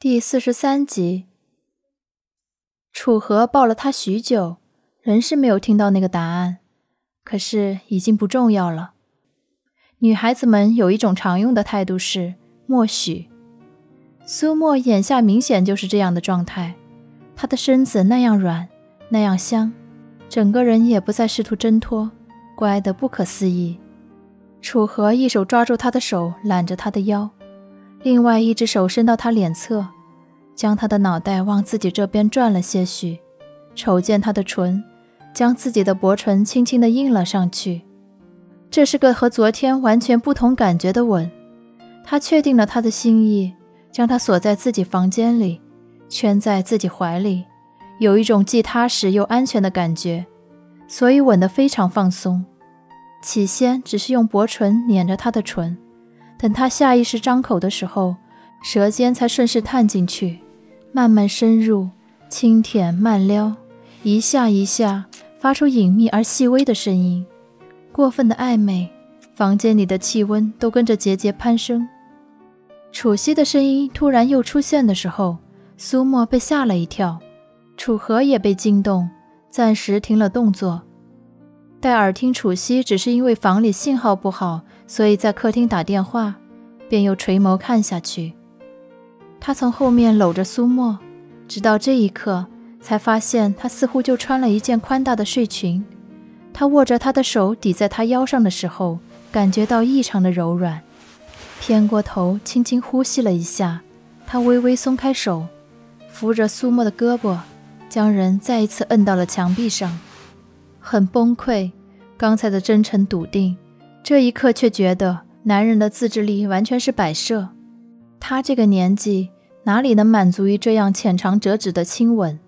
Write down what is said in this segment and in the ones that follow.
第四十三集，楚河抱了他许久，仍是没有听到那个答案。可是已经不重要了。女孩子们有一种常用的态度是默许。苏沫眼下明显就是这样的状态，她的身子那样软，那样香，整个人也不再试图挣脱，乖得不可思议。楚河一手抓住她的手，揽着她的腰。另外一只手伸到他脸侧，将他的脑袋往自己这边转了些许，瞅见他的唇，将自己的薄唇轻轻地印了上去。这是个和昨天完全不同感觉的吻。他确定了他的心意，将他锁在自己房间里，圈在自己怀里，有一种既踏实又安全的感觉，所以吻得非常放松。起先只是用薄唇捻着他的唇。等他下意识张口的时候，舌尖才顺势探进去，慢慢深入，轻舔慢撩，一下一下发出隐秘而细微的声音，过分的暧昧，房间里的气温都跟着节节攀升。楚曦的声音突然又出现的时候，苏沫被吓了一跳，楚河也被惊动，暂时停了动作。待耳听楚曦只是因为房里信号不好。所以在客厅打电话，便又垂眸看下去。他从后面搂着苏沫，直到这一刻才发现他似乎就穿了一件宽大的睡裙。他握着她的手抵在他腰上的时候，感觉到异常的柔软。偏过头，轻轻呼吸了一下，他微微松开手，扶着苏沫的胳膊，将人再一次摁到了墙壁上。很崩溃，刚才的真诚笃定。这一刻却觉得男人的自制力完全是摆设，他这个年纪哪里能满足于这样浅尝辄止的亲吻，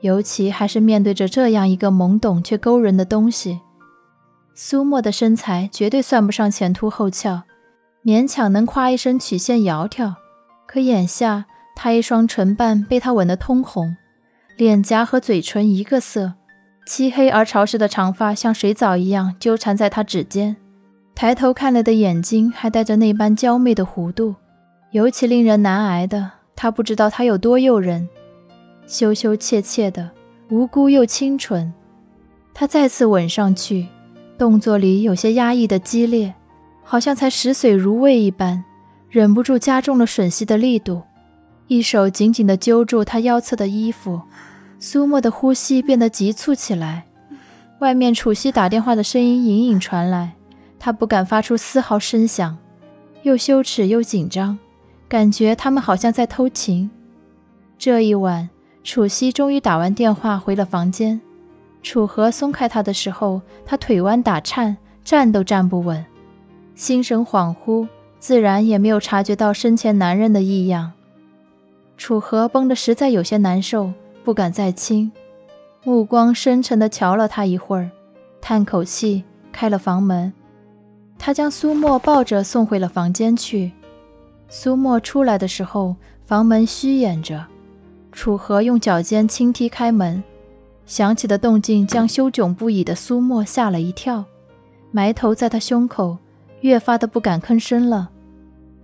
尤其还是面对着这样一个懵懂却勾人的东西。苏沫的身材绝对算不上前凸后翘，勉强能夸一声曲线窈窕，可眼下他一双唇瓣被他吻得通红，脸颊和嘴唇一个色，漆黑而潮湿的长发像水藻一样纠缠在他指尖。抬头看了的眼睛还带着那般娇媚的弧度，尤其令人难挨的，他不知道他有多诱人，羞羞怯怯的，无辜又清纯。他再次吻上去，动作里有些压抑的激烈，好像才食髓如味一般，忍不住加重了吮吸的力度，一手紧紧地揪住他腰侧的衣服，苏沫的呼吸变得急促起来，外面楚西打电话的声音隐隐传来。他不敢发出丝毫声响，又羞耻又紧张，感觉他们好像在偷情。这一晚，楚西终于打完电话回了房间。楚河松开他的时候，他腿弯打颤，站都站不稳，心神恍惚，自然也没有察觉到身前男人的异样。楚河绷得实在有些难受，不敢再亲，目光深沉地瞧了他一会儿，叹口气，开了房门。他将苏沫抱着送回了房间去。苏沫出来的时候，房门虚掩着。楚河用脚尖轻踢开门，响起的动静将羞窘不已的苏沫吓了一跳，埋头在他胸口，越发的不敢吭声了。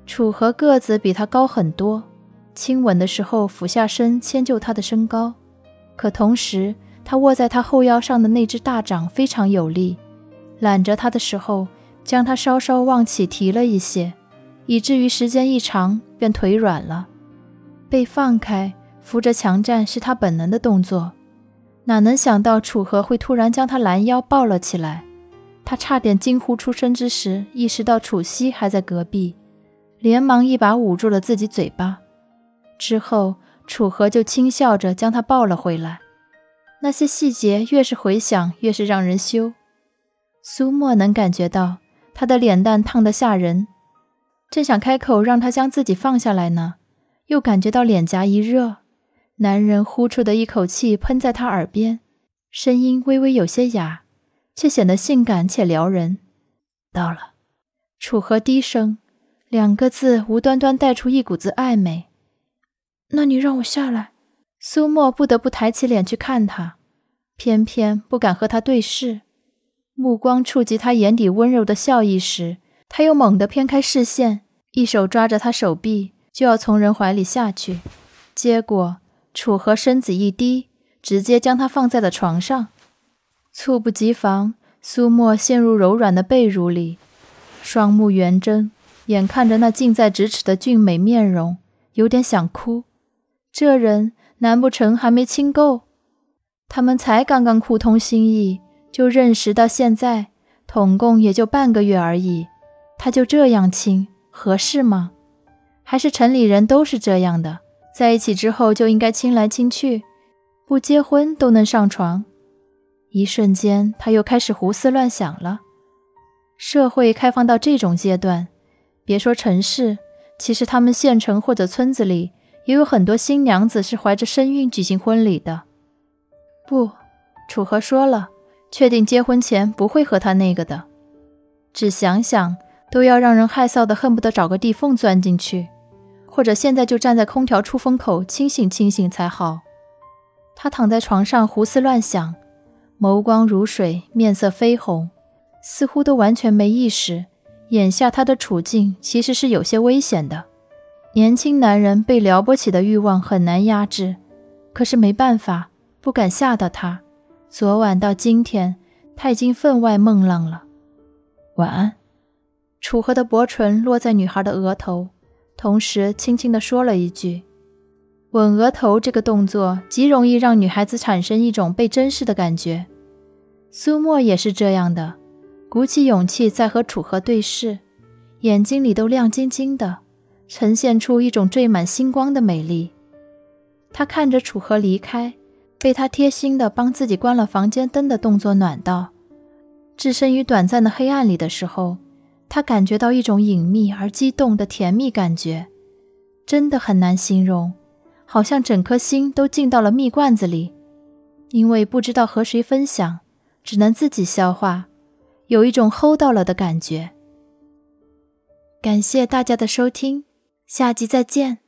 楚河个子比他高很多，亲吻的时候俯下身迁就他的身高，可同时他握在他后腰上的那只大掌非常有力，揽着他的时候。将他稍稍往起提了一些，以至于时间一长便腿软了，被放开扶着墙站是他本能的动作，哪能想到楚河会突然将他拦腰抱了起来？他差点惊呼出声之时，意识到楚曦还在隔壁，连忙一把捂住了自己嘴巴。之后，楚河就轻笑着将他抱了回来。那些细节越是回想，越是让人羞。苏沫能感觉到。他的脸蛋烫得吓人，正想开口让他将自己放下来呢，又感觉到脸颊一热，男人呼出的一口气喷在他耳边，声音微微有些哑，却显得性感且撩人。到了，楚河低声，两个字无端端带出一股子暧昧。那你让我下来？苏沫不得不抬起脸去看他，偏偏不敢和他对视。目光触及他眼底温柔的笑意时，他又猛地偏开视线，一手抓着他手臂，就要从人怀里下去，结果楚河身子一低，直接将他放在了床上。猝不及防，苏沫陷入柔软的被褥里，双目圆睁，眼看着那近在咫尺的俊美面容，有点想哭。这人难不成还没亲够？他们才刚刚互通心意，就认识到现在，统共也就半个月而已，他就这样亲，合适吗？还是城里人都是这样的，在一起之后就应该亲来亲去，不结婚都能上床。一瞬间，他又开始胡思乱想了。社会开放到这种阶段，别说城市，其实他们县城或者村子里，也有很多新娘子是怀着身孕举行婚礼的。不，楚河说了，确定结婚前不会和他那个的。只想想都要让人害臊的，恨不得找个地缝钻进去，或者现在就站在空调出风口清醒清醒才好。他躺在床上胡思乱想。眸光如水，面色绯红，似乎都完全没意识。眼下他的处境其实是有些危险的。年轻男人被撩拨起的欲望很难压制，可是没办法，不敢吓到他。昨晚到今天，他已经分外梦浪了。晚安。楚河的薄唇落在女孩的额头，同时轻轻地说了一句。吻额头这个动作极容易让女孩子产生一种被珍视的感觉。苏沫也是这样的，鼓起勇气在和楚河对视，眼睛里都亮晶晶的，呈现出一种缀满星光的美丽。他看着楚河离开，被他贴心的帮自己关了房间灯的动作暖到。置身于短暂的黑暗里的时候，他感觉到一种隐秘而激动的甜蜜感觉，真的很难形容，好像整颗心都进到了蜜罐子里，因为不知道和谁分享。只能自己消化，有一种齁到了的感觉。感谢大家的收听，下集再见。